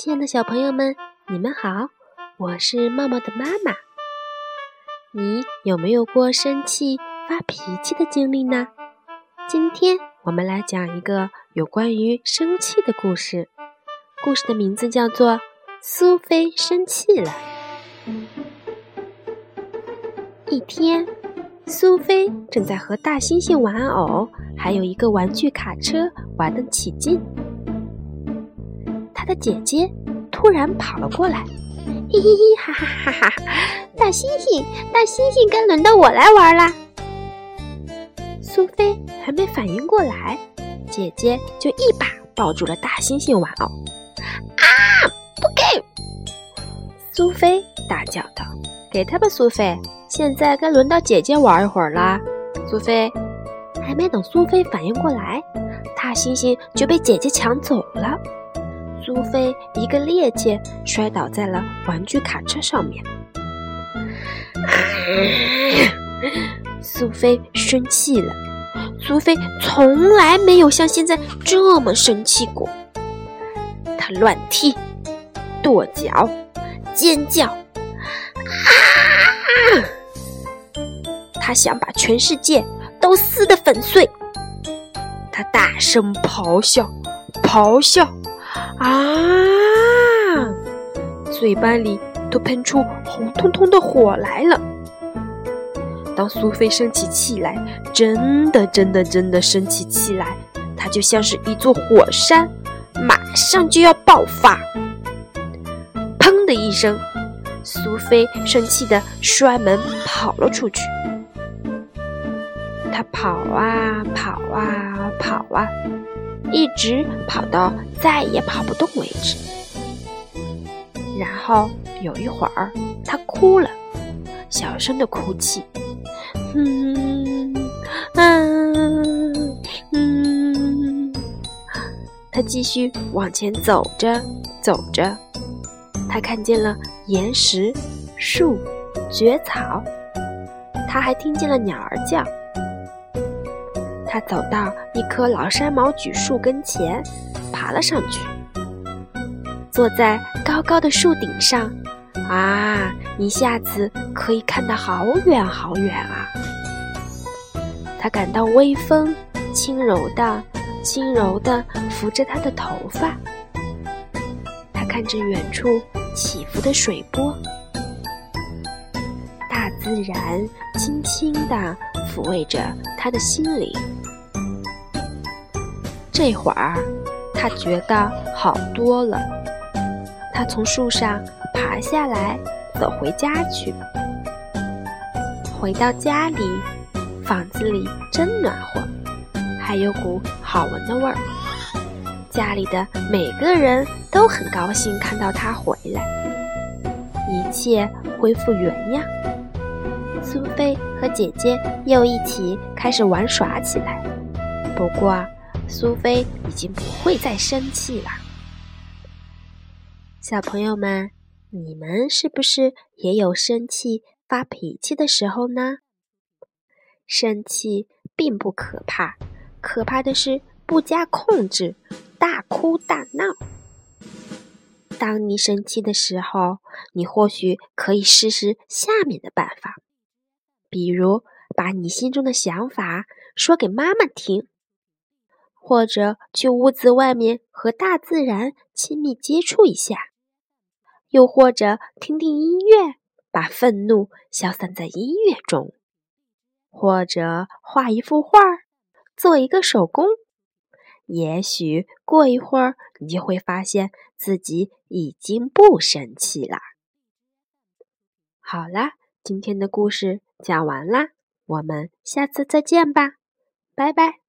亲爱的小朋友们，你们好，我是茂茂的妈妈。你有没有过生气、发脾气的经历呢？今天我们来讲一个有关于生气的故事。故事的名字叫做《苏菲生气了》。一天，苏菲正在和大猩猩玩偶，还有一个玩具卡车玩得起劲。的姐姐突然跑了过来，嘿嘿嘿，哈哈哈哈！大猩猩，大猩猩，该轮到我来玩啦！苏菲还没反应过来，姐姐就一把抱住了大猩猩玩偶。啊！不给！苏菲大叫道：“给他吧，苏菲！现在该轮到姐姐玩一会儿啦。”苏菲还没等苏菲反应过来，大猩猩就被姐姐抢走了。苏菲一个趔趄，摔倒在了玩具卡车上面。苏菲生气了。苏菲从来没有像现在这么生气过。她乱踢、跺脚、尖叫，啊！她想把全世界都撕得粉碎。她大声咆哮，咆哮。啊！嘴巴里都喷出红彤彤的火来了。当苏菲生起气来，真的、真的、真的生起气来，她就像是一座火山，马上就要爆发。砰的一声，苏菲生气的摔门跑了出去。她跑啊跑啊跑啊。一直跑到再也跑不动为止，然后有一会儿，他哭了，小声的哭泣，嗯嗯嗯。他继续往前走着，走着，他看见了岩石、树、蕨草，他还听见了鸟儿叫。他走到一棵老山毛榉树跟前，爬了上去，坐在高高的树顶上，啊，一下子可以看得好远好远啊！他感到微风轻柔的、轻柔的拂着他的头发，他看着远处起伏的水波，大自然轻轻地抚慰着他的心灵。这会儿，他觉得好多了。他从树上爬下来，走回家去。回到家里，房子里真暖和，还有股好闻的味儿。家里的每个人都很高兴看到他回来，一切恢复原样。苏菲和姐姐又一起开始玩耍起来。不过，苏菲已经不会再生气了。小朋友们，你们是不是也有生气、发脾气的时候呢？生气并不可怕，可怕的是不加控制，大哭大闹。当你生气的时候，你或许可以试试下面的办法，比如把你心中的想法说给妈妈听。或者去屋子外面和大自然亲密接触一下，又或者听听音乐，把愤怒消散在音乐中，或者画一幅画，做一个手工。也许过一会儿，你就会发现自己已经不生气了。好啦，今天的故事讲完啦，我们下次再见吧，拜拜。